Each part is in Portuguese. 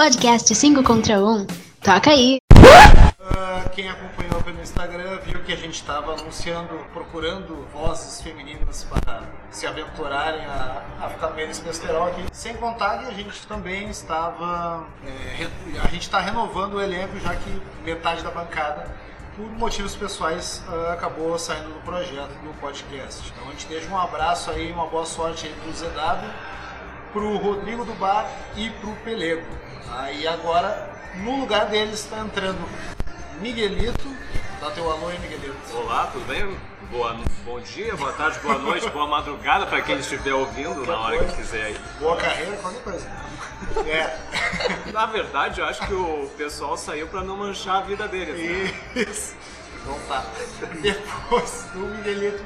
Podcast 5 contra 1. Toca aí. Uh, quem acompanhou pelo Instagram viu que a gente estava anunciando, procurando vozes femininas para se aventurarem a, a ficar desse besterol aqui. Sem contar que a gente também estava. É, a gente está renovando o elenco, já que metade da bancada, por motivos pessoais, uh, acabou saindo do projeto do podcast. Então a gente deixa um abraço aí, uma boa sorte aí pro ZW, pro Rodrigo do Bar e pro Pelego. Aí agora, no lugar deles, está entrando Miguelito. Dá teu alô aí, Miguelito. Olá, tudo bem? Boa, bom dia, boa tarde, boa noite, boa madrugada para quem estiver ouvindo na hora que quiser aí. Boa carreira, qualquer coisa. É. Na verdade, eu acho que o pessoal saiu para não manchar a vida deles. Né? Isso. Então tá. Depois do Miguelito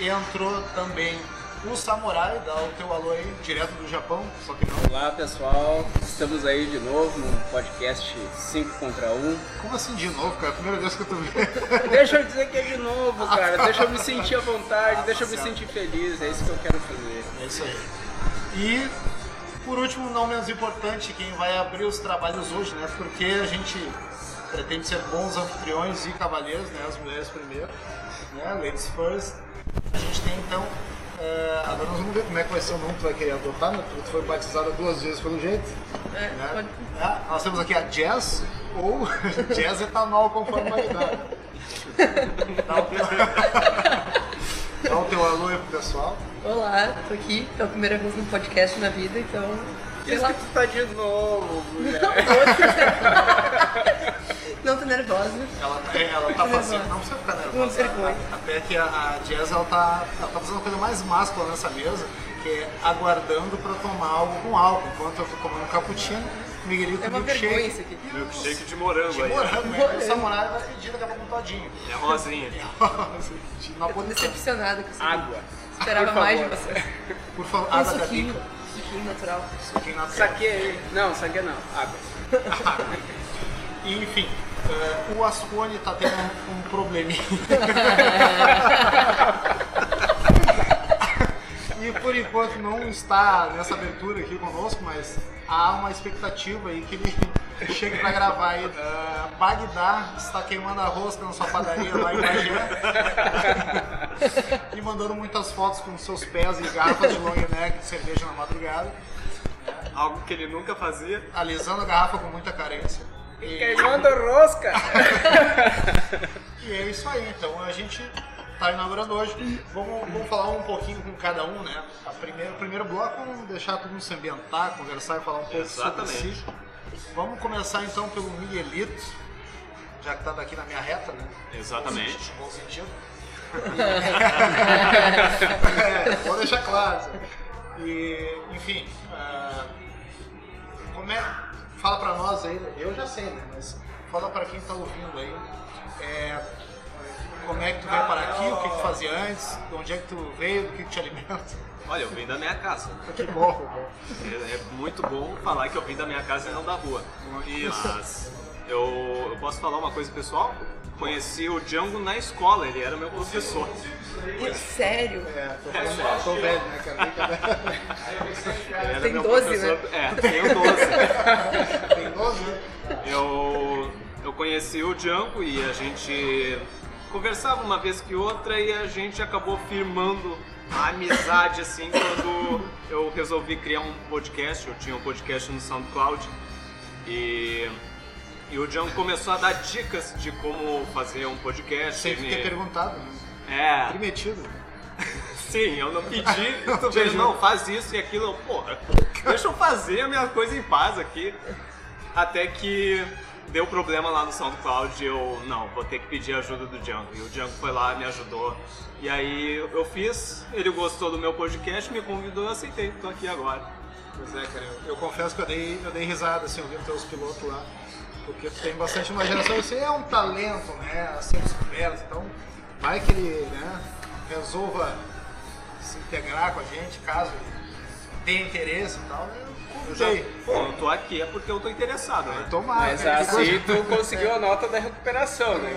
entrou também o Samurai, dá o teu alô aí, direto do Japão, só que não. Olá pessoal, estamos aí de novo no podcast 5 contra 1. Como assim de novo, cara? Primeira vez que eu tô vendo. Deixa eu dizer que é de novo, cara. Deixa eu me sentir à vontade, deixa eu me sentir feliz, é isso que eu quero fazer. É isso aí. E por último, não menos importante, quem vai abrir os trabalhos hoje, né? Porque a gente pretende ser bons anfitriões e cavalheiros, né? As mulheres primeiro, né? Ladies first. A gente tem então é, agora nós vamos ver como é que vai ser o nome que tu vai querer adotar, né? Tu foi batizada duas vezes pelo jeito. É, né? pode... é, nós temos aqui a Jazz ou Jazz Etanol, conforme a idade. Dá o teu, Dá o teu alô aí pro pessoal. Olá, tô aqui pela primeira vez no podcast na vida, então. Lá. que tu tá de novo, mulher. Não, tô nervosa. Ela, é, ela tá fazendo. Não precisa ficar nervosa. Não vergonha. Até que a, a Jazz ela tá, ela tá fazendo uma coisa mais máscula nessa mesa, que é aguardando pra tomar algo com álcool. Enquanto eu tô tomando um cappuccino, Miguelito é uma milkshake. vergonha isso aqui. Milkshake de morango De aí. morango, né? O samurai vai pedir daqui a pouco um todinho. É rosinha. Na Eu tô decepcionada com isso. aqui. Água. Esperava mais de você. Por favor, água da bica. Suquinho natural. Suquinho na Saque. Não, saque não. Água. Enfim, eh, o Ascone tá tendo um, um probleminha. e por enquanto não está nessa abertura aqui conosco, mas há uma expectativa aí que ele chegue pra gravar aí. Eh, Bagdá está queimando a rosca na sua padaria lá em Bagé. e mandando muitas fotos com seus pés e garrafas de long neck de cerveja na madrugada. Algo que ele nunca fazia. Alisando a garrafa com muita carência. E- Queimando rosca. E é isso aí, então a gente tá inaugurando hoje. Vamos, vamos falar um pouquinho com cada um, né? A o primeiro bloco, vamos deixar todo mundo se ambientar, conversar e falar um pouco Exatamente. sobre si. Vamos começar então pelo Miguelito, já que tá daqui na minha reta, né? Exatamente. Bom sentido. é, vou deixar claro. E, enfim, ah, como é, fala pra nós aí, eu já sei, né? Mas fala pra quem tá ouvindo aí, é, como é que tu veio para aqui, o que tu fazia antes, de onde é que tu veio, do que que te alimenta. Olha, eu vim da minha casa. Que bom. É, é muito bom falar que eu vim da minha casa e não da rua. Mas eu, eu posso falar uma coisa pessoal? Conheci o Django na escola, ele era meu professor. Sério? É, tô, falando, tô velho, né, cara? Ele era Tem meu 12, professor. né? É, tenho 12. Tem 12 anos. Eu, eu conheci o Django e a gente conversava uma vez que outra e a gente acabou firmando a amizade assim quando eu resolvi criar um podcast. Eu tinha um podcast no SoundCloud e, e o Django começou a dar dicas de como fazer um podcast. Ele- ter perguntado, né? É, Primetido. Sim, eu não pedi. Tu ele, não, faz isso e aquilo. Eu, Porra, deixa eu fazer a minha coisa em paz aqui. Até que deu problema lá no SoundCloud e eu, não, vou ter que pedir ajuda do Django. E o Django foi lá, me ajudou. E aí eu fiz, ele gostou do meu podcast, me convidou, eu aceitei, tô aqui agora. Pois é, cara, eu, eu confesso que eu dei, eu dei risada assim, ouvindo teus pilotos lá, porque tu tem bastante imaginação, você é um talento, né, a ser descoberto, então vai que ele, né, resolva se integrar com a gente, caso tenha interesse e tal, eu Eu já, pô, eu tô aqui é porque eu tô interessado, né? Tomara, Mas que assim tu conseguiu a nota da recuperação, né?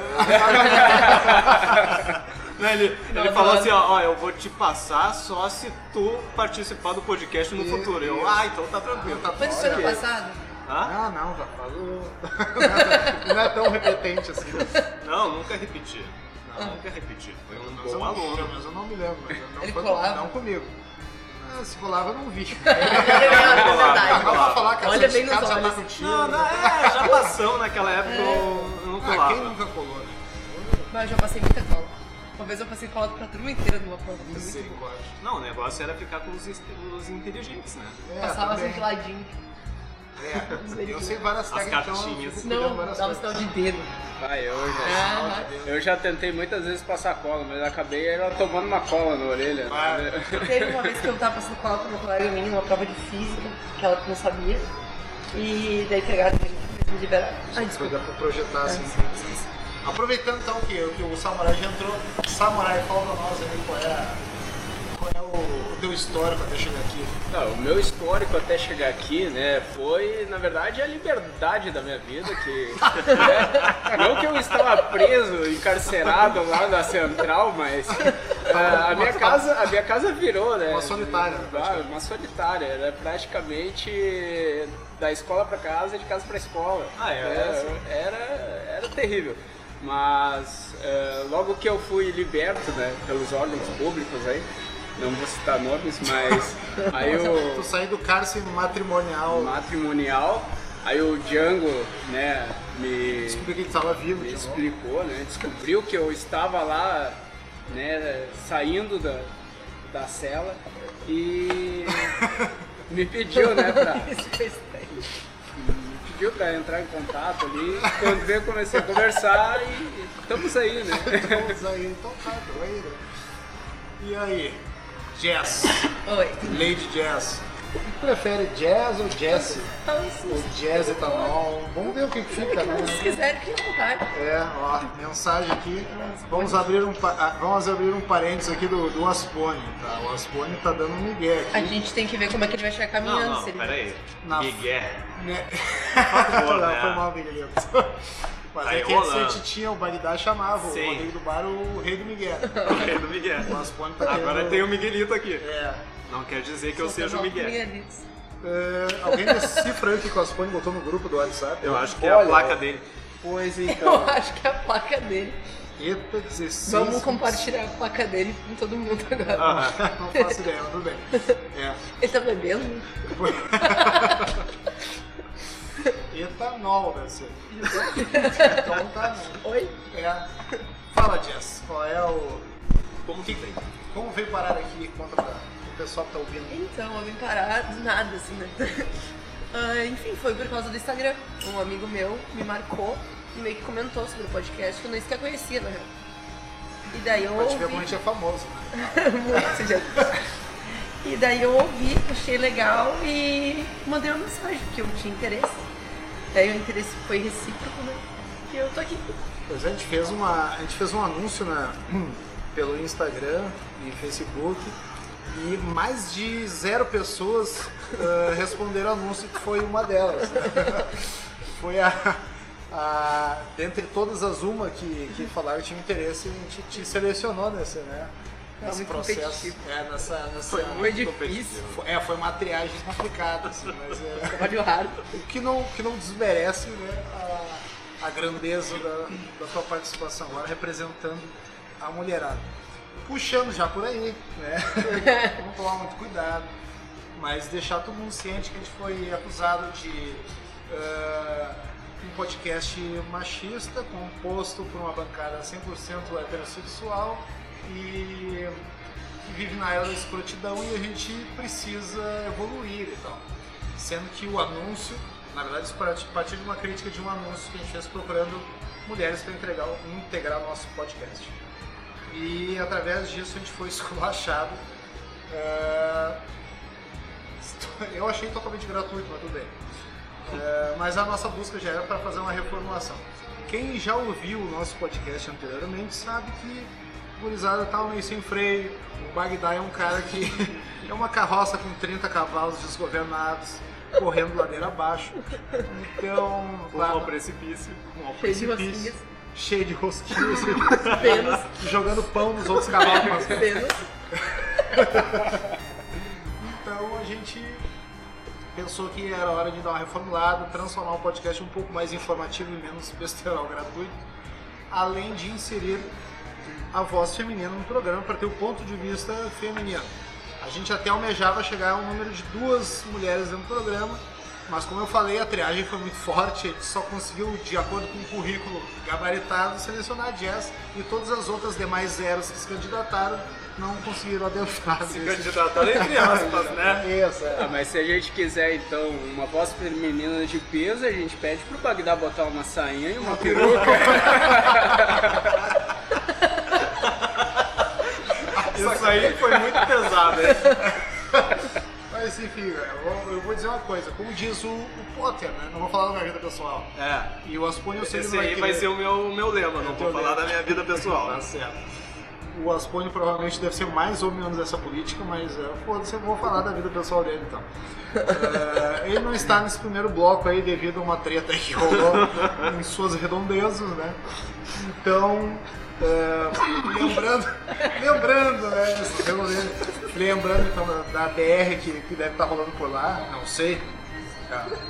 Não, Ele, ele falou assim, ó, ó, eu vou te passar só se tu participar do podcast no Isso, futuro. Eu, isso. ah, então tá tranquilo. Tá Foi no bom, ano passado? Hã? Ah, não, já falou. Não é tão repetente assim. Não, nunca repeti. Não, nunca repeti. Foi um Mas eu bom aluno. menos eu não me lembro. mas Não, Ele foi, não comigo. Ah, se colava eu não vi. É verdade. Não dá pra falar, cara. Olha bem nos cara já tá olhos. contigo. Não, não, é, já passamos naquela época, eu eu não Ah, quem colava. nunca colou, né? Mas eu já passei muita cola. Uma vez eu passei cola pra turma inteira numa prova. Não, o negócio era ficar com os, os inteligentes, né? É, Passava assim de ladinho. É, eu sei várias As técnicas, então cartinhas. cuidando Não, dava coisas. sinal de dedo. Vai, eu já, Ah, eu já tentei muitas vezes passar cola, mas acabei era tomando uma cola na orelha. Ah. Teve uma vez que eu tava passando cola pra uma colega minha numa prova de física, que ela não sabia. E daí pegaram e me liberaram. Ah, desculpa. Dá pra projetar assim. Ah, esqueci. Aproveitando então que, que o Samurai já entrou, Samurai, fala pra nós aí qual é, a- qual é o, teu histórico até chegar aqui. Não, o meu histórico até chegar aqui, né, foi, na verdade, a liberdade da minha vida, que... né, não que eu estava preso, encarcerado lá na central, mas a, a minha casa, a minha casa virou, né? Uma solitária, né, Ah, uma solitária, era praticamente da escola para casa e de casa para escola. Ah, é? Era, era, era terrível. Mas eh, logo que eu fui liberto, né, pelos órgãos públicos aí, não vou citar nomes, mas aí eu Tu sair do cárcere matrimonial, matrimonial. Aí o Django, né, me, descobri que ele tava vivo. me explicou, né, descobriu que eu estava lá, né, saindo da, da cela e me pediu, né, pra, Isso foi pediu pra entrar em contato ali. Quando veio, eu comecei a conversar e estamos aí, né. Vamos aí, então tá, né? E aí, Jazz, Oi. Lady Jazz. Prefere jazz ou jazz? Fala isso. Ou jazz etanol? Vamos ver o que, que fica, né? Se quiser, fique à vontade. É, ó, mensagem aqui. Vamos abrir um, ah, vamos abrir um parênteses aqui do, do Aspone, tá? O Aspone tá dando um migué A aqui. gente tem que ver como é que ele vai chegar caminhando. Não, não, se ele... peraí. Na- Miguel. Né? favor, Não, né? Foi mal, Miguelito. Mas Aí é que rolando. antes a gente tinha, o Bagdá chamava Sim. o Rodrigo do Bar o Rei do Miguel. O rei do Miguel. Tá Agora querendo- tem o Miguelito aqui. É. Não quer dizer que eu Soltando seja o Miguel. Miguelitos. É, alguém decifra aí o que o Aspone botou no grupo do WhatsApp? Eu acho que é a placa dele. Pois Eu então. acho que é a placa dele. Eita, 16. Vamos compartilhar a placa dele com todo mundo agora. Aham. Não faço ideia, mas tudo bem. É. Ele tá bebendo? Etanol deve ser. Então tá, né? Oi? É. Fala, Jess, qual é o. Como que vem? Como veio parar aqui? Conta pra o pessoal que tá ouvindo. Então, eu vim parar do nada, assim, né? Ah, enfim, foi por causa do Instagram. Um amigo meu me marcou e meio que comentou sobre o podcast que eu nem sequer conhecia, na real. E daí eu ouvi... é famoso, né? Muito, gente. E daí eu ouvi, achei legal e mandei uma mensagem que eu tinha interesse. Daí o interesse foi recíproco, né? E eu tô aqui. Pois é, a gente fez, uma, a gente fez um anúncio na, pelo Instagram e Facebook e mais de zero pessoas ah, responderam anúncio que foi uma delas. foi a, a. Dentre todas as uma que, que falaram que tinha interesse, a gente te selecionou nesse, né? Nesse muito processo. É, nessa, nessa, Foi difícil. foi- é, foi uma triagem complicada, assim, mas é. Trabalho raro. O que não, que não desmerece né, a, a grandeza da, da tua participação agora representando a mulherada. Puxando já por aí, né? Vamos tomar muito cuidado. Mas deixar todo mundo ciente que a gente foi acusado de ah, um podcast machista, composto por uma bancada 100% heterossexual e que vive na era da escrotidão e a gente precisa evoluir e tal. Sendo que o anúncio, na verdade, isso partir de uma crítica de um anúncio que a gente fez procurando mulheres para integrar, integrar nosso podcast. E através disso a gente foi esculachado. É, Eu achei totalmente gratuito, mas tudo bem. É, Mas a nossa busca já era para fazer uma reformulação. Quem já ouviu o nosso podcast anteriormente sabe que o gurizada tá meio sem freio. O Bagdá é um cara que é uma carroça com 30 cavalos desgovernados, correndo ladeira abaixo. Então, lá ao precipício. rumo ao Cheio de precipício, rosquinhas. cheio de rosquinhas, Penas. jogando pão nos outros cavalos. com as Penas. Então a gente pensou que era hora de dar uma reformulada, transformar o podcast um pouco mais informativo e menos besterol gratuito, além de inserir a voz feminina no programa para ter o ponto de vista feminino. A gente até almejava chegar a um número de duas mulheres no programa, mas como eu falei, a triagem foi muito forte, a gente só conseguiu, de acordo com o currículo gabaritado, selecionar a Jess e todas as outras demais zeros que se candidataram não conseguiram adentrar. Se nesse- candidataram entre aspas, né? Isso, é. Ah, mas se a gente quiser então uma voz feminina de peso, a gente pede pro Bagdá botar uma sainha e uma peruca. Isso aí foi muito pesado, hein? Mas enfim, eu vou, eu vou dizer uma coisa, como diz o, o Potter, né? Não vou falar da minha vida pessoal. É. E o Aspone eu sei que Esse não aí vai ser o meu, o meu lema, não vou falar lema. da minha vida pessoal. Tá certo. O Aspone provavelmente deve ser mais ou menos dessa política, mas é, foda-se, eu vou falar da vida pessoal dele então. É, ele não está nesse primeiro bloco aí devido a uma treta que rolou em suas redondezas, né? Então, é, lembrando, lembrando, né? Lembrando então da, da BR que, que deve estar rolando por lá, não sei.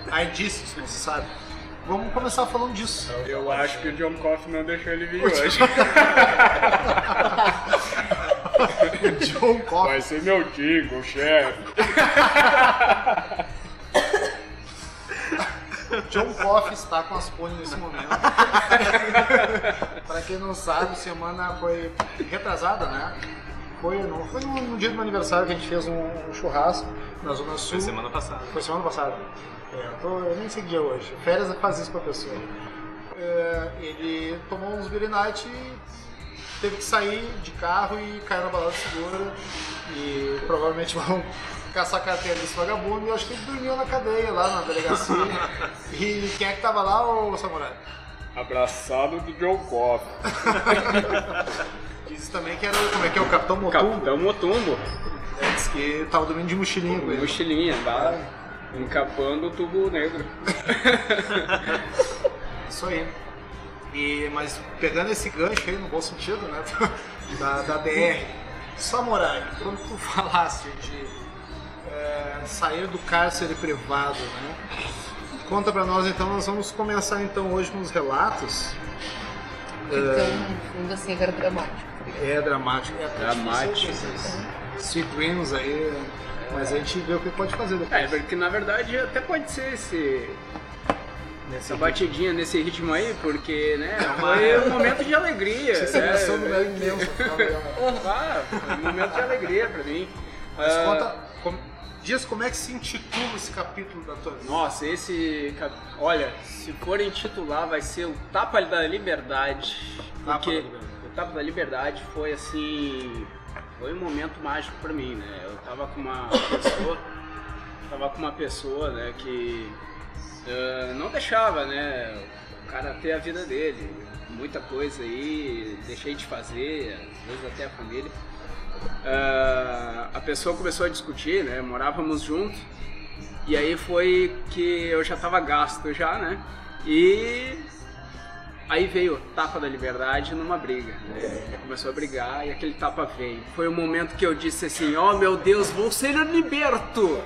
Há indícios, não se sabe. Vamos começar falando disso. Eu acho que o John Coffey não deixou ele vir hoje. John Coffey. Vai ser meu jingle, chefe. John Coffey está com as pôneis nesse momento. Para quem não sabe, semana foi retrasada, né? Foi, no, foi no, no dia do meu aniversário que a gente fez um, um churrasco na Zona Sul. Foi semana passada. Foi semana passada. É, eu, tô, eu nem sei que dia é hoje. Férias faz isso pra pessoa. É, ele tomou uns Night e teve que sair de carro e caiu na balada segura. E provavelmente vão caçar a carteira desse vagabundo. E eu acho que ele dormiu na cadeia lá na delegacia. e quem é que tava lá, ô Samurai? Abraçado do John Coffey. Diz também que era como é que é o Capitão Motumbo. Capitão Motumbo. É, diz que tava dormindo de mochilinha com ele. Mochilinha, tá? Encapando o tubo negro. Isso aí. E, mas pegando esse gancho aí, no bom sentido, né? Da, da BR, Samurai, quando tu falasse de é, sair do cárcere privado, né? Conta pra nós então, nós vamos começar então hoje com os relatos. Ficando no fundo assim, agora dramático. É dramático. É Dramático. Sweet Dreams aí, mas a gente vê o que pode fazer É, depois. porque na verdade até pode ser esse, essa batidinha nesse ritmo aí, porque, né, foi um momento de alegria. Essa né? do meu imenso. tá legal. Ah, foi um momento de alegria pra mim. Mas Ah, conta, com- diz como é que se intitula esse capítulo da tua vida. Nossa, esse. Olha, se for intitular, vai ser o Tapa da Liberdade. Tapa Porque da Liberdade. o Tapa da Liberdade foi assim. Foi um momento mágico pra mim, né? Eu tava com uma pessoa. Tava com uma pessoa, né, que. ah, não deixava, né? O cara ter a vida dele. Muita coisa aí, deixei de fazer, às vezes até a família. Ah, a pessoa começou a discutir, né? Morávamos juntos. E aí foi que eu já tava gasto já, né? E aí veio o tapa da liberdade numa briga. Né? Começou a brigar e aquele tapa veio. Foi o momento que eu disse assim, oh meu Deus, vou ser liberto!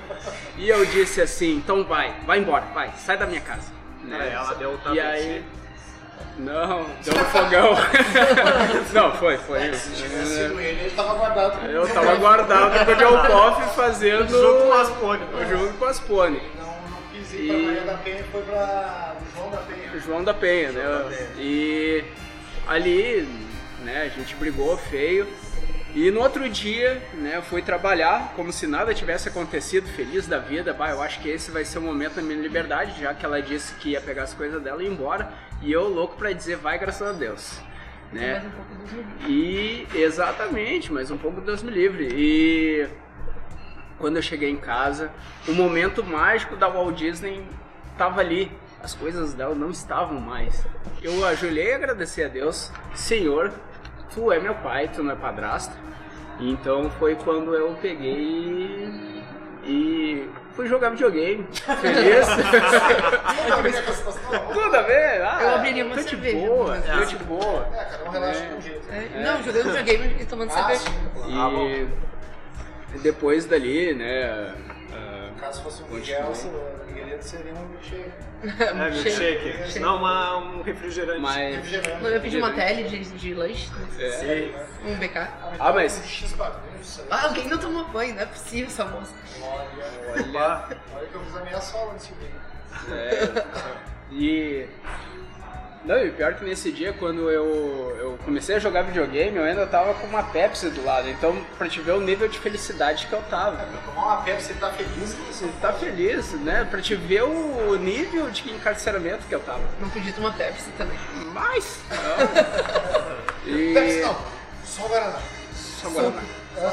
E eu disse assim, então vai, vai embora, vai, sai da minha casa. Né? Aí ela deu o tapa E aí... Não, deu no fogão. Não, foi, foi. Se tivesse sido ele, ele tava guardado. Eu tava guardado com o Coffey fazendo... Junto com as pôneis. Junto com as pôneis. Pra E- Maria da Penha, foi pra João da Penha. João da Penha, João da né? Penha. E ali, né, a gente brigou feio. E no outro dia, né, eu fui trabalhar como se nada tivesse acontecido, feliz da vida. Bah, eu acho que esse vai ser o momento da minha liberdade, já que ela disse que ia pegar as coisas dela e ir embora. E eu louco pra dizer, vai, graças a Deus. Né? Mais um pouco dos livros. E exatamente, mas um pouco Deus me livre. E quando eu cheguei em casa, o momento mágico da Walt Disney tava ali. As coisas dela não estavam mais. Eu ajoelhei e agradeci a Deus, Senhor, tu é meu pai, tu não é padrasto. Então foi quando eu peguei e fui jogar videogame, feliz. Tudo a ver? Ah, Eu abriria uma tô de cerveja, boa, tô de boa. É, cada um relaxa de um jeito. É, Não, jogando videogame e tomando Ah, cerveja. sim. E depois dali, né, Caso fosse um. Miguel, o Miguelito seria um milkshake. É, milkshake. Não, uma, um refrigerante. Mas. Refrigerante. Não, eu pedi uma tele de, de lanche, né? É. um BK. Ah, mas. Um. Ah, alguém não tomou banho, não é possível essa moça. Olha, Bah. olha que eu fiz a minha sola antes de vir. É, e. Não, e pior que nesse dia, quando eu, eu comecei a jogar videogame, eu ainda tava com uma Pepsi do lado. Então, pra te ver o nível de felicidade que eu tava. Tomar uma Pepsi e tá feliz. Você tá feliz, né? Pra te ver o nível de encarceramento que eu tava. Não podia tomar Pepsi também. Mas. E. Pepsi não, só Guaraná. Só Guaraná.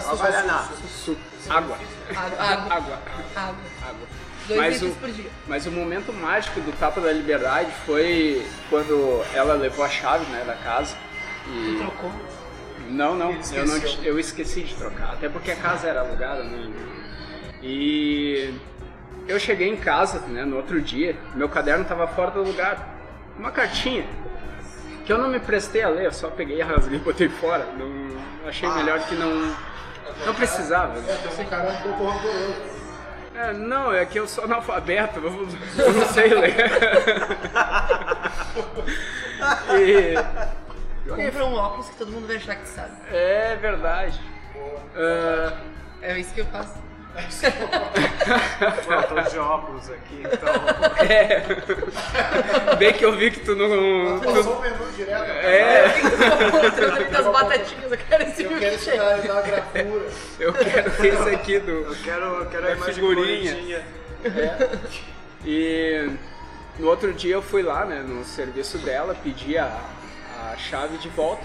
Só Guaraná. Suco. Água. Água, água, Água. água. Dois Mas o- por dia. Mas o momento mágico do Tapa da Liberdade foi quando ela levou a chave né, da casa. E... Trocou. Não, não, eu, não eu esqueci de trocar, até porque a casa era alugada, né? E eu cheguei em casa, né, no outro dia, meu caderno estava fora do lugar. Uma cartinha que eu não me prestei a ler, eu só peguei, rasguei e botei fora. Não, achei melhor que não não precisava. É, tem um cara que. É, não, é que eu sou analfabeto, eu não, eu não sei ler. e, Compra um óculos que todo mundo vai achar que sabe. é verdade. Ah, É isso que eu faço. Eu tô de óculos aqui, então. é. Bem que eu vi que tu não. tu- Passou o menu direto. é, Outra das batatinhas, eu quero esse Eu quero da gravura. eu quero esse aqui do. Eu quero, eu quero a É imagem figurinha. coloridinha. E no outro dia eu fui lá, né, no serviço dela, pedi a, a chave de volta.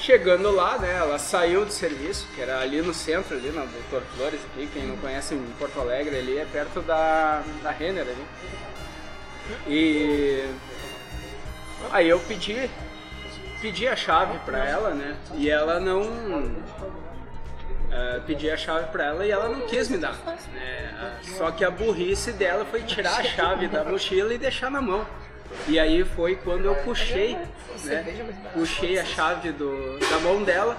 Chegando lá, né, ela saiu do serviço, que era ali no centro, ali na Doutor Flores, aqui, quem não conhece em Porto Alegre, ali é perto da, da Renner ali. E aí eu pedi, pedi a chave pra ela, né, e ela não Uh, pedi a chave pra ela e ela não quis me dar. né? Só que a burrice dela foi tirar a chave da mochila e deixar na mão. E aí foi quando eu puxei, né? Puxei a chave do, da mão dela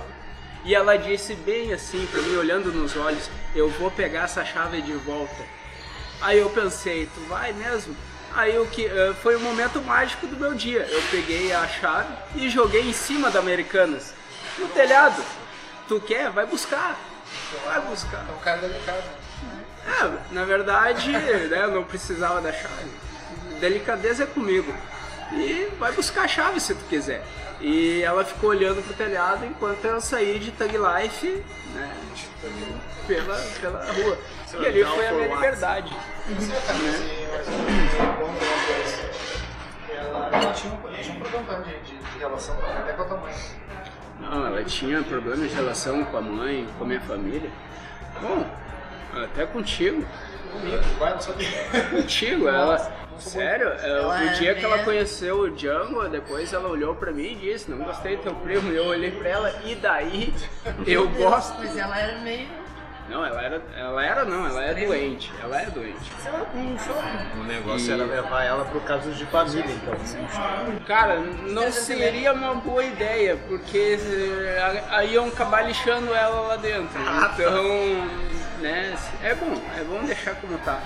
e ela disse bem assim pra mim, olhando nos olhos: Eu vou pegar essa chave de volta. Aí eu pensei: Tu vai mesmo? Aí o que uh, foi o momento mágico do meu dia. Eu peguei a chave e joguei em cima da Americanas, no telhado. Tu quer? Vai buscar. Vai buscar. É um cara delicado. É, na verdade, né, eu não precisava da chave. Delicadeza é comigo. E vai buscar a chave se tu quiser. E ela ficou olhando pro telhado enquanto eu saí de Tug Life, né, pela, pela rua. E ali foi a minha liberdade. Ela, ela tinha um, tinha um problema de, relação até com a tua mãe. Não, ela tinha problemas de relação com a mãe, com a minha família. Bom, até contigo. Comigo, vai, não sabia. Contigo, ela. Sério, é, Ela o dia que ela é- conheceu o Django, depois ela olhou pra mim e disse, não gostei do teu primo, eu olhei pra ela, e daí eu gosto. Mas ela era meio. Não, ela era. Ela era não, ela é doente. Ela é doente. Um. O negócio E- era levar ela pro caso de família, então. Cara, não seria uma boa ideia, porque eh, aí iam acabar lixando ela lá dentro. Então, né, é bom, é bom deixar como tá.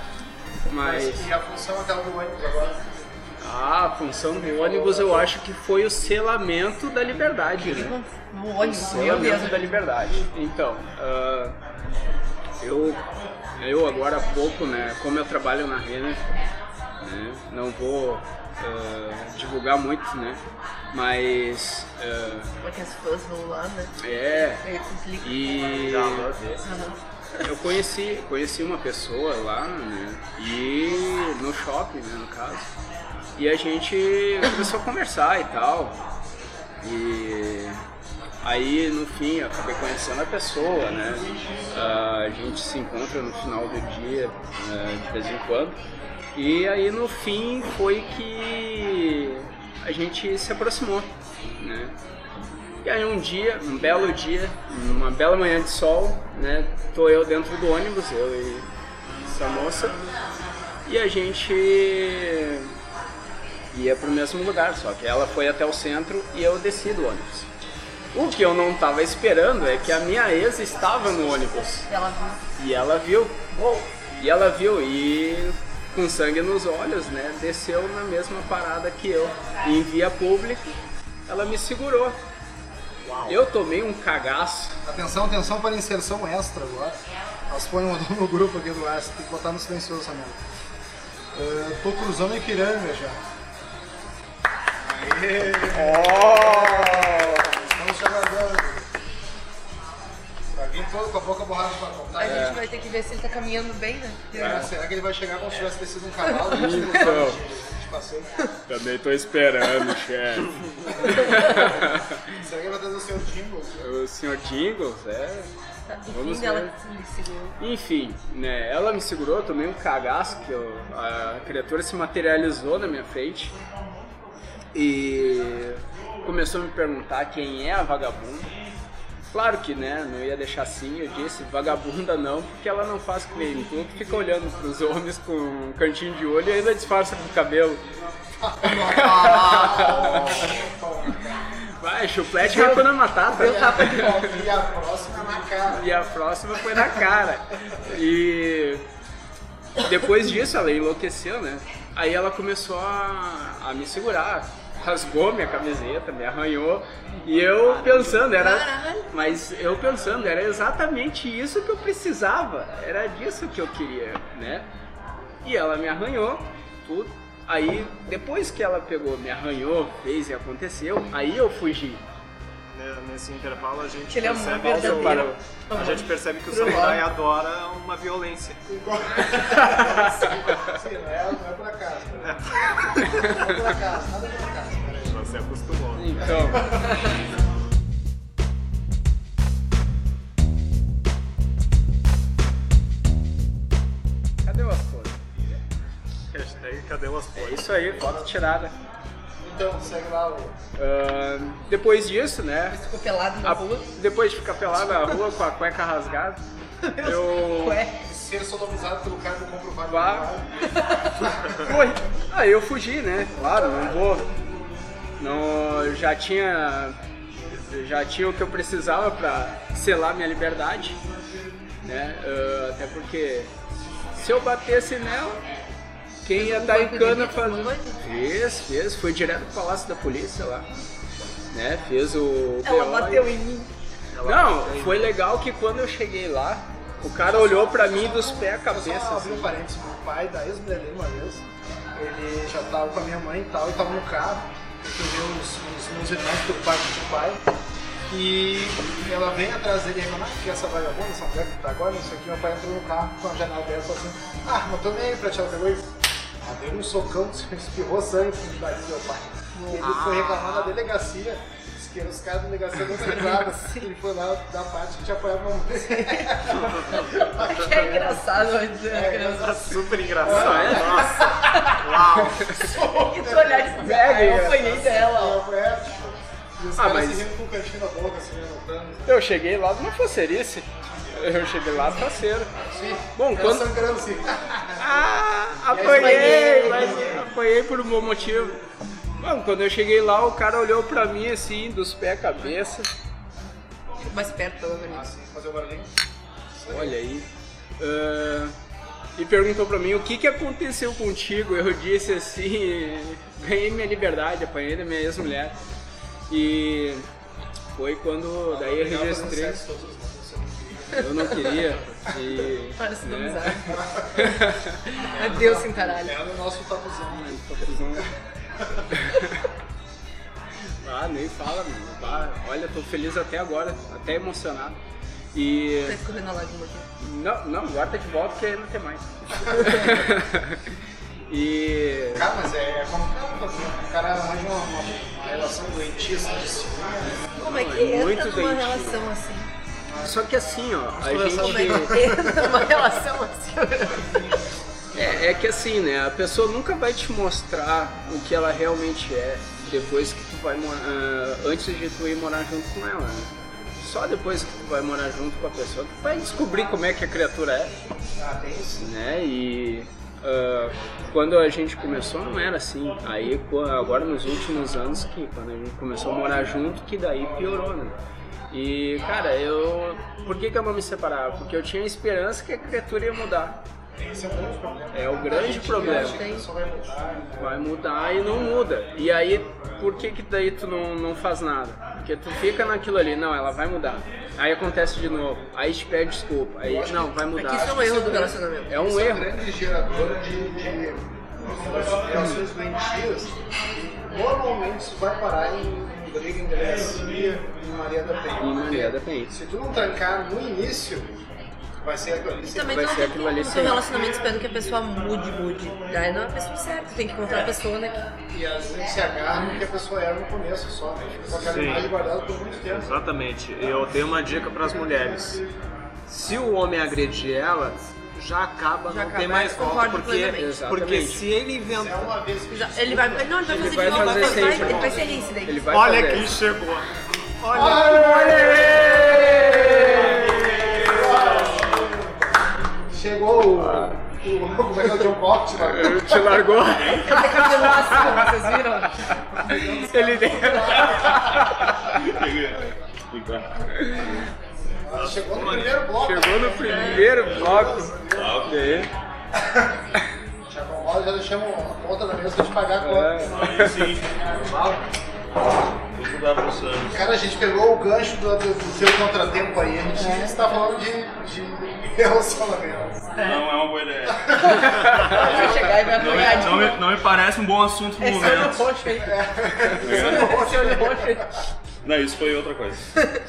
Mas. Mas, e a função aquela do ônibus agora? Ah, a função do ônibus eu acho que foi o selamento da liberdade, né? No O ônibus, meu Deus. selamento da liberdade. Então, ah, eu, eu agora há pouco, né, como eu trabalho na Renner, né, não vou ah, divulgar muito, né, mas ah, Porque as fãs vão lá, né? é, complica. e eu conheci, conheci uma pessoa lá, né? E no shopping, né, no caso. E a gente começou a conversar e tal. E aí no fim eu acabei conhecendo a pessoa, né? Ah, a gente se encontra no final do dia, né, de vez em quando. E aí no fim foi que a gente se aproximou, né? E aí um dia, um belo dia, uma bela manhã de sol, né? Tô eu dentro do ônibus, eu e essa moça, e a gente ia pro mesmo lugar, só que ela foi até o centro e eu desci do ônibus. O que eu não estava esperando é que a minha ex estava no ônibus Ela viu. e ela viu. E ela viu e com sangue nos olhos, né? Desceu na mesma parada que eu. E em via pública, ela me segurou. Eu tomei um cagaço. Atenção, atenção para a inserção extra agora. Elas põem um no grupo aqui do ar, você tem que botar no silencioso essa merda. Uh, tô cruzando Ipiranga já. Aê! Estamos te aguardando. Vai vir todo com a boca borrada pra contar. A gente vai ter que ver se ele tá caminhando bem, né? Será, será que ele vai chegar como se tivesse descido um cavalo? Então. Também tô esperando, chefe. Será que vai trazer o seu Jingles? O senhor Jingles, é. Vamos Enfim, ver. né, ela me segurou, eu tomei um cagaço, que eu- a criatura se materializou na minha frente e começou a me perguntar quem é a vagabunda. Claro que, né, não ia deixar assim, eu disse, vagabunda não, porque ela não faz crime, tu que fica olhando pros homens com um cantinho de olho e ainda disfarça com o cabelo. Vai, chuplete vai na matata. Deu tapa de volta. E a próxima na cara. E a próxima foi na cara. E depois disso ela enlouqueceu, né? Aí ela começou a, a me segurar. Rasgou minha camiseta, me arranhou. E eu pensando, era. Mas eu pensando, era exatamente isso que eu precisava. Era disso que eu queria, né? E ela me arranhou, tudo. Aí, depois que ela pegou, me arranhou, fez e aconteceu, aí eu fugi. Né, Nesse intervalo a gente Ele é percebe que o- a gente percebe que o samurai adora uma violência. Sim, não é, não é por acaso. né? Não é por acaso, nada acaso. Você. Então. Cadê o asfalto? Hashtag cadê o É asfalto? isso aí, foto tirada. Então, segue lá o. Ah, depois disso, né? Ficou pelado na a- rua. depois de ficar pelado na rua com a cueca rasgada, eu. Ué, Ser sodomizado pelo cara do comprovado. Vá. Foi. Aí eu fugi, né? Claro, não vou. Não, já tinha. Já tinha o que eu precisava pra selar minha liberdade. Né? Ah, até porque se eu batesse nela, quem ia um dar em cana fazendo. Fez, fez, foi direto pro palácio da polícia lá. Né? Fez o. ela BO bateu e- em mim. Não, foi legal que quando eu cheguei lá, o cara olhou pra mim dos pés à Eu só cabeça. abri um Assim. parênteses, meu pai da ex-mulher dele uma vez, ele já tava com a minha mãe e tal, e tava no carro, eu vi os, os meus irmãos preocupados com o pai, e ela vem atrás dele e reclama, ah, que essa vagabunda, essa mulher que tá agora, não sei o que, meu pai entrou no carro com a janela aberta assim, ah, mas tô nem aí pra te ela pegou e ah, deu um socão, espirrou sangue no nariz do meu pai. Ele foi reclamar na delegacia, que os caras da delegacia não lembraram, ele foi lá da parte que tinha apoiado a mamãe. Que é engraçado, vai dizer. É, criança. Tá super engraçado. É? Nossa. Uau. E tu olhar e dizer, ah, eu apanhei dela. É, tipo, os Ah, mas- se rindo com o cantinho da boca, assim. Eu cheguei lá numa facerice. Eu cheguei lá faceiro. Bom, Ela quando. sangrando assim. Ah, apanhei, mas apanhei por um bom motivo. Bom, quando eu cheguei lá, o cara olhou pra mim assim, dos pés à cabeça. Mais perto, pelo menos. Fazer o barulhinho. Olha aí. Ah, e perguntou pra mim o que, que aconteceu contigo. Eu disse assim: ganhei minha liberdade, apanhei da minha ex-mulher. E foi quando daí eu registrei. Eu não queria. E, Parece né? amizade. Adeus, sem caralho. É o nosso tapuzão. Ah, nem fala, mano. Ah, olha, tô feliz até agora, até emocionado. E. Tá escorrendo a lágrima aqui. Não, não, agora tá de volta porque não tem mais. e. Cara, mas é, é complicado, porque o cara arranja uma, uma, uma relação doentia de ciúme. Como é que é entra muito numa doentio. relação assim? Só que assim, ó, a conversar Como é gente. que entra numa relação assim? É, é que assim, né? A pessoa nunca vai te mostrar o que ela realmente é depois que tu vai morar. antes de tu ir morar junto com ela, né? Só depois que tu vai morar junto com a pessoa tu vai descobrir como é que a criatura é. Ah, tem isso. né? E ah, quando a gente começou não era assim. Aí agora nos últimos anos que quando a gente começou a morar junto que daí piorou, né? E cara, eu por que, que eu não me separava? Porque eu tinha esperança que a criatura ia mudar. Esse é o grande problema. É o grande A gente problema. vai mudar. Vai mudar e não muda. E aí, por que que daí tu não, não faz nada? Porque tu fica naquilo ali, não, ela vai mudar. Aí acontece de novo, aí te pede desculpa, aí não, vai É mudar. que isso é um erro do relacionamento. É um Isso é um erro. grande gerador de, de relações doentias. E Normalmente isso vai parar em briga, em delegacia, em Maria da Penha. Em Maria da Penha. Se tu não trancar no início, vai ser aquilo ali. E sempre também vai ser tem aquilo ali no seu relacionamento esperando que a pessoa mude, mude. Daí não é a pessoa certa, tem que encontrar a pessoa né? E às vezes se agarra no que a pessoa era no começo só, né? Fica com aquela Sim. imagem guardada por muito tempo. Exatamente. Eu tenho uma dica para as mulheres. Se o homem agredir ela, já acaba, Já não tem acaba, mais eu volta. Porque, porque se ele É inventar. uma vez que Já- Ele vai. Não, ele vai fazer Ele de vai novo, fazer vai, ele vai ser esse daí. Ele vai Olha fazer. quem chegou. o. o como é que é o John Cox lá? Ele te largou. Cabelo assim, vocês viram? Ele Chegou no primeiro bloco. chegou no primeiro bloco. E aí? Já acomoda, já deixamos a ponta na mesa pra gente pagar a conta. É. Sim. Vou mudar pro Santos. Cara, a gente pegou o gancho do, do- seu contratempo aí, a gente está falando de, de relacionamento. Não é uma boa ideia. Vai chegar e vai Não apanhar não, me, não me parece um bom assunto no Esse momento. roxo aí. Esse olho roxo aí. Não, isso foi outra coisa.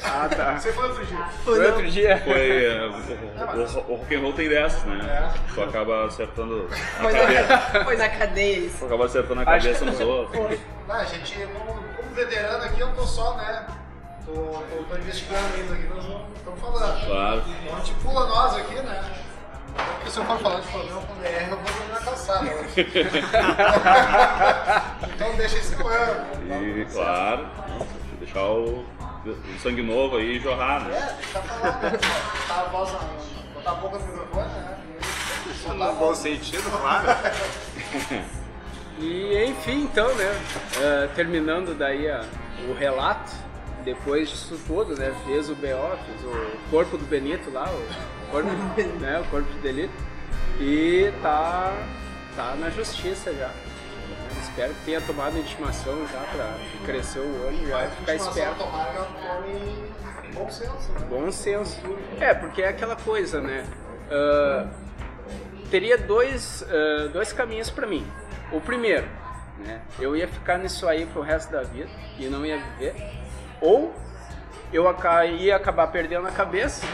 Ah, tá. Você foi outro dia. Foi outro dia. Foi. eh, o, o, o rock and roll tem dessas, né? Tu acaba acertando a Foi cabeça. na, foi na cadeia isso. Tu acaba acertando a Acho cabeça que- nos outros. Não, a gente, como veterano aqui, eu tô só, né? Tô, tô, tô investigando ainda aqui, nós não estamos falando. Claro. Então a gente pula nós aqui, né? Porque se eu for falar de problema com DR, eu vou dormir na calçada hoje. então deixa isso com eu. E claro, deixar o, o sangue novo aí jorrar, né? É, deixa eu falar. Botar a voz na. Botar a boca no microfone, né? No bom sentido, claro. E enfim, então, né? eh, terminando daí a- o relato, depois disso tudo, né? Fez o BO, fez o corpo do Benito lá, o corpo, né, o corpo de delito. E tá, tá na justiça já. Espero que tenha tomado intimação já pra crescer o olho, já Vai ficar esperto. Tome bom senso, né? Bom senso. É, porque é aquela coisa, né? Ah, teria dois, ah, dois caminhos pra mim. O primeiro, né? Eu ia ficar nisso aí pro resto da vida e não ia viver. Ou eu ia acabar perdendo a cabeça,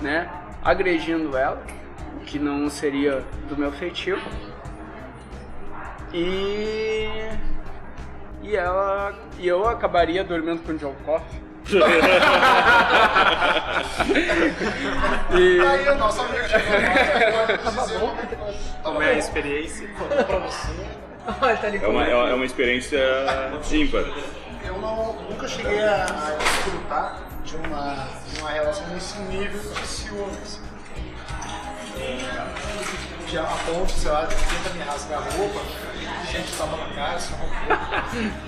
né? Agredindo ela, o que não seria do meu feitio. E e ela e eu acabaria dormindo com o John Coffey. e Aí o nosso amigo chegou dizer Como é a experiência? pra você. Olha, tá É uma, é uma experiência ímpar. Eu não, nunca cheguei a, a desfrutar de uma, de uma relação nesse nível de ciúmes. É, a ponto, sei lá, tenta me rasgar a roupa, a gente tava na cara, só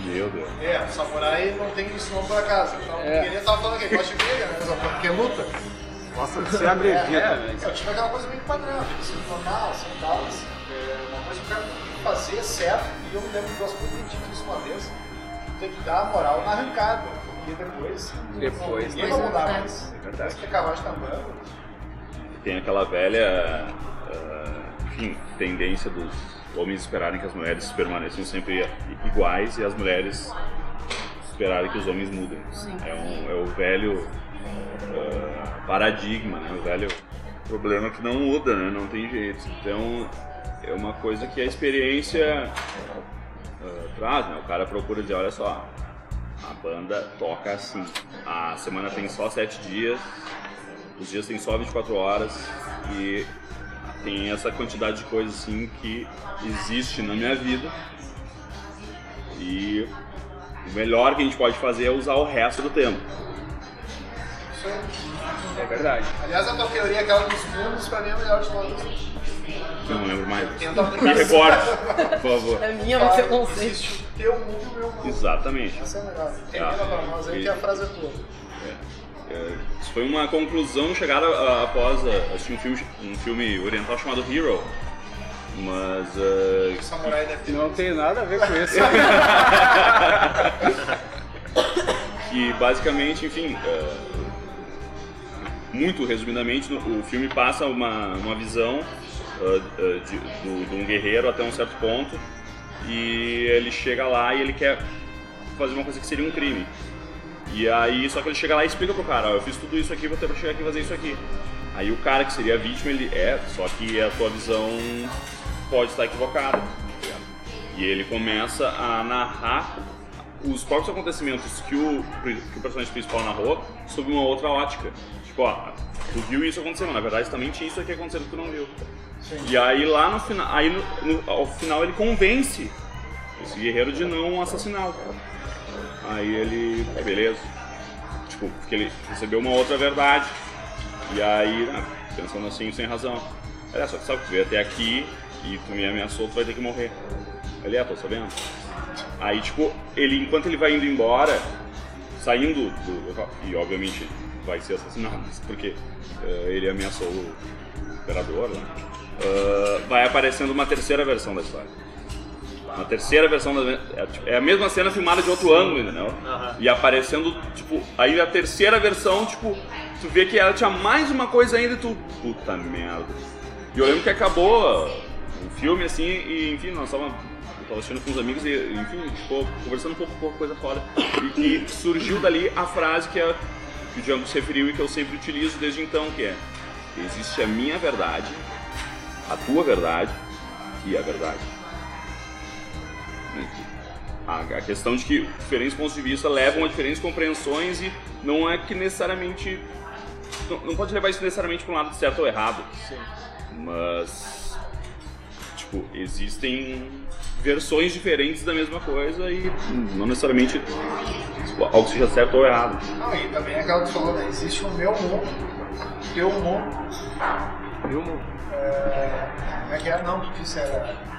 Meu Deus. É, o samurai não tem isso não pra casa. Então, É. ele tava falando que ele gosta de briga, né? Só porque luta. Gosta de ser agredido. é, mas- Eu tive aquela coisa meio padrão, tipo assim, normal, assim, tal. assim, é, uma coisa que eu quero fazer certo, e eu me lembro de duas coisas que eu isso uma vez. Tem que dar a moral na arrancada. E depois. Depois, Ninguém né? vai mudar É. mais. verdade. Depois que a carruagem tá andando. Tem aquela velha ah, enfim, tendência dos homens esperarem que as mulheres permaneçam sempre iguais e as mulheres esperarem que os homens mudem. É, um, é o velho ah, paradigma, né? o velho problema que não muda, né? não tem jeito. Então é uma coisa que a experiência ah, traz, né? o cara procura dizer, olha só, a banda toca assim, a semana tem só sete dias, os dias têm só 24 horas e tem essa quantidade de coisas assim que existe na minha vida. E o melhor que a gente pode fazer é usar o resto do tempo. É verdade. Aliás, a tua teoria, aquela dos mundos, pra mim é a melhor de todas. Eu não lembro mais. Tenta Me recorte, por favor. É minha, mas eu não sei. Existe o teu mundo e o meu mundo. Exatamente. Essa é. Ah, Termina pra nós aí e- que a frase é tua. É, isso foi uma conclusão chegada a- após a- assistir um filme, um filme oriental chamado Hero. Mas é, O samurai deve ter. Não tem nada a ver com isso. que basicamente, enfim, é, muito resumidamente, o filme passa uma, uma visão é, é, de, do- de um guerreiro até um certo ponto e ele chega lá e ele quer fazer uma coisa que seria um crime. E aí, só que ele chega lá e explica pro cara, ó, eu fiz tudo isso aqui, vou ter pra chegar aqui e fazer isso aqui. Aí o cara que seria a vítima, ele é, só que a tua visão pode estar equivocada. tá? E ele começa a narrar os próprios acontecimentos que o, que o personagem principal narrou sob uma outra ótica. Tipo, ó, tu viu isso acontecendo, na verdade também tinha isso aqui acontecendo que tu não viu. E aí lá no final, aí no, no- ao final ele convence esse guerreiro de não assassiná-lo. Aí ele, beleza. Tipo, porque ele recebeu uma outra verdade. E aí, né, pensando assim, sem razão. Olha só, sabe que tu veio até aqui e tu me ameaçou, tu vai ter que morrer. Ele é, tô sabendo. Aí, tipo, ele, enquanto ele vai indo embora, saindo do e obviamente vai ser assassinado, porque eh, ele ameaçou o imperador, né? Ah, vai aparecendo uma terceira versão da história. Uma terceira versão da. É, tipo, é a mesma cena filmada de outro ângulo, entendeu? E aparecendo, tipo, aí a terceira versão, tipo, tu vê que ela tinha mais uma coisa ainda e tu. Puta merda. E eu lembro que acabou o filme assim, e enfim, nós tava, eu tava assistindo com uns amigos e, enfim, ficou conversando um pouco, pouco coisa fora. E que surgiu dali a frase que, é, que o Django se referiu e que eu sempre utilizo desde então, que é existe a minha verdade, a tua verdade e a verdade. A, a questão de que diferentes pontos de vista levam a diferentes compreensões e não é que necessariamente. Não, não pode levar isso necessariamente para um lado certo ou errado. Mas. Tipo, existem versões diferentes da mesma coisa e não necessariamente tipo, algo seja certo ou errado. Não, e também é aquela que falou, né? Existe o meu mundo, o teu mundo. Viu, amor? É... Como é que é? Não, que isso era.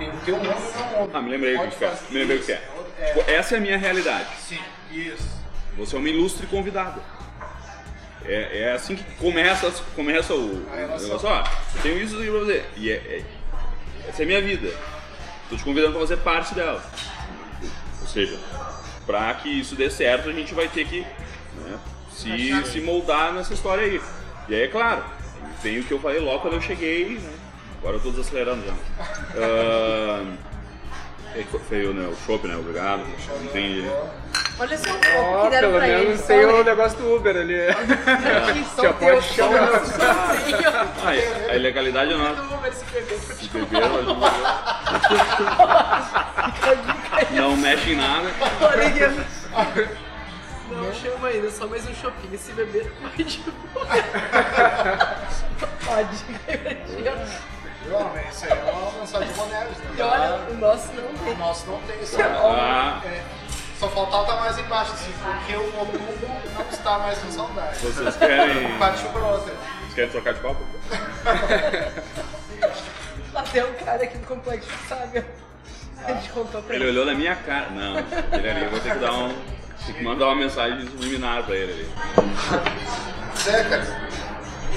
Tem o teu e mundo. Ah, me lembrei o Pode que é. Me lembrei o que é. É, Tipo, essa é a minha realidade. Sim, isso. Você é uma ilustre convidada. É, é assim que começa, começa o, negócio. Ó, eu tenho isso aqui pra fazer. E é, é- essa é a minha vida. Tô te convidando pra fazer parte dela. Ou seja, pra que isso dê certo, a gente vai ter que né, se, se moldar nessa história aí. E aí, é claro, tem o que eu falei logo quando eu cheguei, né? Agora eu tô desacelerando já. Ah, é que foi- foi o, né, o Chopp, né? Obrigado. Entendi. Olha só o copo que deram pelo pra ele. menos tem o negócio do Uber ali. Só Já pode chamar. a ilegalidade é nossa. Uber se beber, não mexe em nada. Não chama ainda, só mais um shopping. Se beber, pode. Pode. Homem? Isso aí é uma mensagem moderna. E olha, o nosso não O tem. nosso não tem isso. Ah, É, só faltava estar mais embaixo, assim, porque o mundo não está mais em saudade. vocês querem, Partiu para outra. vocês querem trocar de copo? Até o cara aqui do complexo sabe. A gente contou pra Ele ele. olhou na minha cara. Não, ele ali, eu vou ter que dar um. Tem que mandar uma mensagem subliminar pra ele ali. Cara,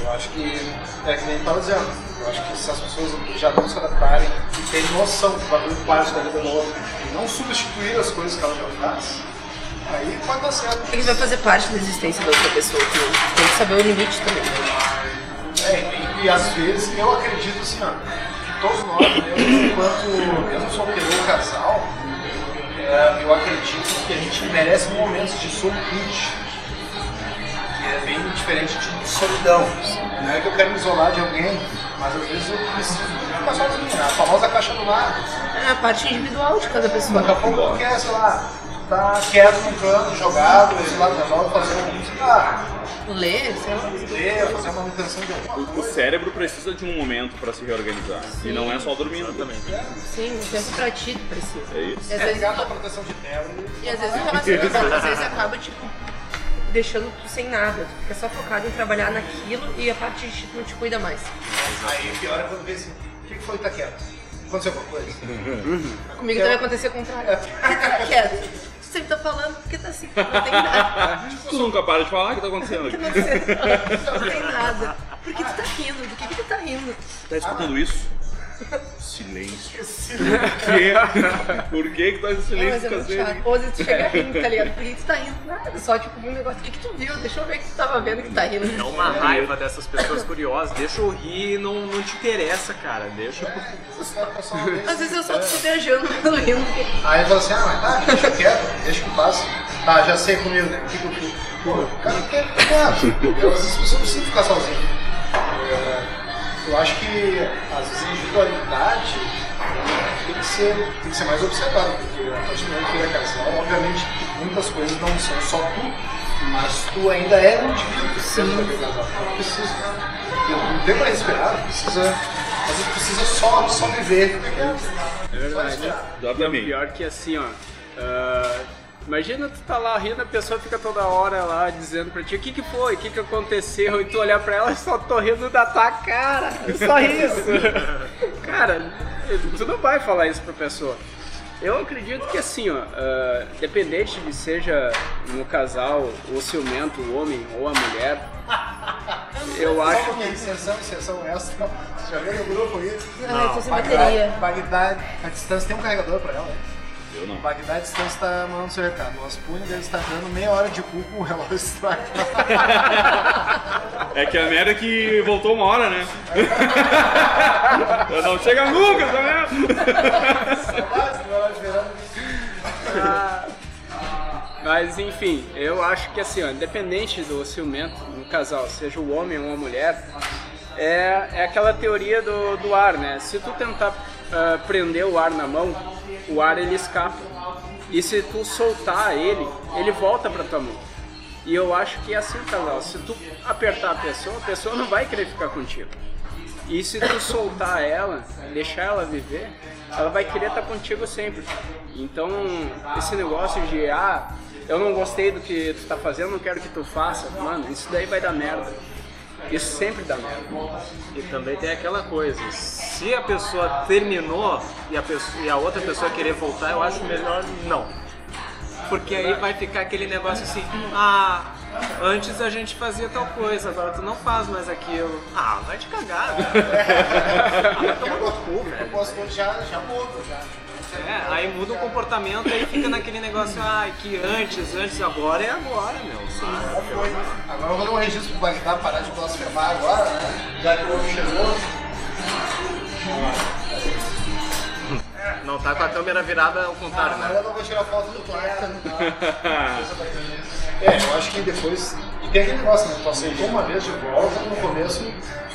eu acho que é que nem tava dizendo. Eu acho que se as pessoas já não se adaptarem e terem noção que vai fazer parte da vida do outro e não substituir as coisas que ela já faz, aí pode dar certo. Ele vai fazer parte da existência da outra pessoa. que Tem que saber o limite também. É, e, e às vezes eu acredito assim, ó, que todos nós, mesmo enquanto mesmo solteiro casal, é, eu acredito que a gente merece momentos de solitude. É bem diferente de solidão. Não é que eu quero me isolar de alguém, mas às vezes eu preciso ficar sozinho, né? a famosa caixa do lado. É a parte individual de cada pessoa. Daqui a pouco tu quer, sei lá, tá quieto no canto, jogado, sei lá, resolve fazer um, sei lá, Ler, sei lá. ler, fazer uma manutenção de alguma O, cérebro precisa de um momento pra se reorganizar. E não é só dormindo também. Sim, um tempo pra ti precisa. É isso. E às É vezes, a proteção de terra e às vezes o relacionamento às vezes acaba, tipo, deixando tu sem nada. Tu fica só focado em trabalhar naquilo e a parte de ti tu não te cuida mais. Aí o pior é quando vê assim, o que foi que tá quieto? Aconteceu alguma coisa? Comigo também vai acontecer o contrário. Fica quieto. sempre tá falando porque tá assim, não tem nada. Tu nunca para de falar o que tá acontecendo aqui. Não, não tem nada. Por que tu tá rindo? Do que que tu tá rindo? Tá escutando isso? Silêncio. Por quê? Por que que tá em É, silêncio, mas é muito cacete? chato. Ou às vezes tu chega rindo, tá ligado? Por que tu tá rindo? Nada, só tipo um negócio. O que que tu viu? Deixa eu ver que tu tava vendo que tá rindo. É uma raiva dessas pessoas curiosas. Deixa eu rir, não, não te interessa, cara. Deixa eu... Às vezes eu só tô viajando, tô rindo. Aí fala assim, ah, mas tá, deixa quieto, deixa que passe. Tá, já sei comigo, né? O que que eu fiz? Pô, o cara quer vezes as pessoas precisam ficar sozinhas. É, Eu acho que, às vezes, a individualidade tem que ser, tem que ser mais observada, porque a partir do momento que ele é casal, obviamente que muitas coisas não são só tu, mas tu ainda é um indivíduo dentro daquele casal. Tu precisa, não tem pra respirar, tu precisa, às vezes precisa só, só viver. É verdade. Mim. Pior que assim, ó. ah, imagina tu tá lá rindo, a pessoa fica toda hora lá dizendo pra ti o que que foi, o que que aconteceu, e tu olhar pra ela e só tô rindo da tua cara. Só isso. cara, tu não vai falar isso pra pessoa. Eu acredito que assim, ó, ah, dependente de seja no casal o ciumento, o homem ou a mulher, eu acho Só que inserção, inserção extra. Você já viu no grupo aí? Tô sem bateria. Bagdad, a distância tem um carregador pra ela. Eu não. Bagdad, a distância tá mandando seu recado. O Aspune dele está dando meia hora de cu com o relógio estragado. É que a merda é que voltou uma hora, né? não chega nunca, tá vendo? Verão. Mas enfim, eu acho que assim, ó, independente do ciumento no casal, seja o homem ou a mulher, é, é aquela teoria do, do ar, né? Se tu tentar ah, prender o ar na mão, o ar ele escapa. E se tu soltar ele, ele volta pra tua mão. E eu acho que é assim, casal. Se tu apertar a pessoa, a pessoa não vai querer ficar contigo. E se tu soltar ela, deixar ela viver, ela vai querer estar contigo sempre. Então, esse negócio de, ah, eu não gostei do que tu tá fazendo, não quero que tu faça, mano, isso daí vai dar merda. Isso sempre dá merda. E também tem aquela coisa, se a pessoa terminou e a, pessoa, e a outra pessoa querer voltar, eu acho melhor não. Porque aí vai ficar aquele negócio assim, ah, antes a gente fazia tal coisa, agora tu não faz mais aquilo. Ah, vai te cagar, velho. ah, toma no cu, velho. propósito já, já muda, já. É, aí muda o comportamento aí fica naquele negócio, ah, que antes, antes, agora é agora, meu. Ah, Agora eu vou dar um registro pro Bagdad parar de blasfemar agora, né? Já que o outro chegou. Não tá com a câmera virada ao contrário, Agora né? eu não vou tirar foto do Clark. É, eu acho que depois. E tem aquele negócio, né? Tu aceitou uma vez de volta, no começo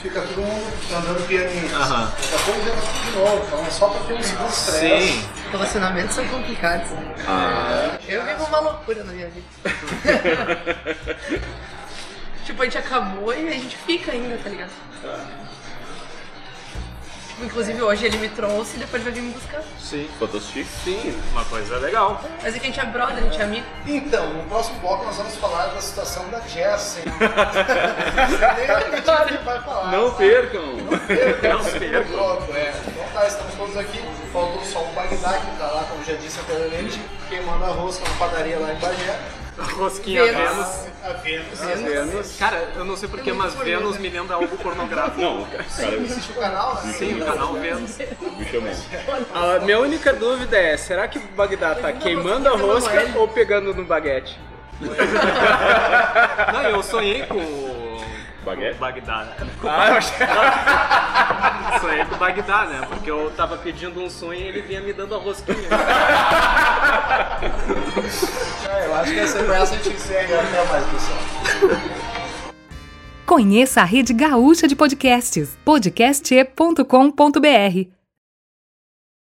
fica todo mundo andando pianinho. Aham. Depois entra tudo de novo. Então é só pra ter um segundo estresse. Sim. Relacionamentos são complicados. né? Ah, Eu vivo uma loucura na minha vida. tipo, a gente acabou e a gente fica ainda, tá ligado? Tipo, inclusive hoje ele me trouxe e depois vai vir me buscar. Sim. Fantastic. Sim, uma coisa legal. Mas é que a gente é brother, a gente é amigo. Então, no próximo bloco nós vamos falar da situação da Jessie. Nem a gente vai falar. Não percam! Não percam. Pronto, é. Então tá, estamos todos aqui. Faltou só o Bagdad, que tá lá, como já disse anteriormente, queimando a rosca na padaria lá em Bagé. Rosquinha Vênus. Vênus. A Vênus. Vênus. Cara, eu não sei porquê, mas Vênus me lembra algo pornográfico. Não, cara, Existe o canal, né? Sim, o canal Vênus. me chamou. A minha única dúvida é, será que o Bagdá tá queimando a rosca ou pegando no baguete? Não, eu sonhei com o Baguete? Bagdá. Ah, Sonhei com o Bagdá, né? Porque eu tava pedindo um sonho e ele vinha me dando a rosquinha. É, eu acho que essa essa a gente encerra até mais, pessoal. Conheça a rede gaúcha de podcasts, podcast.com.br.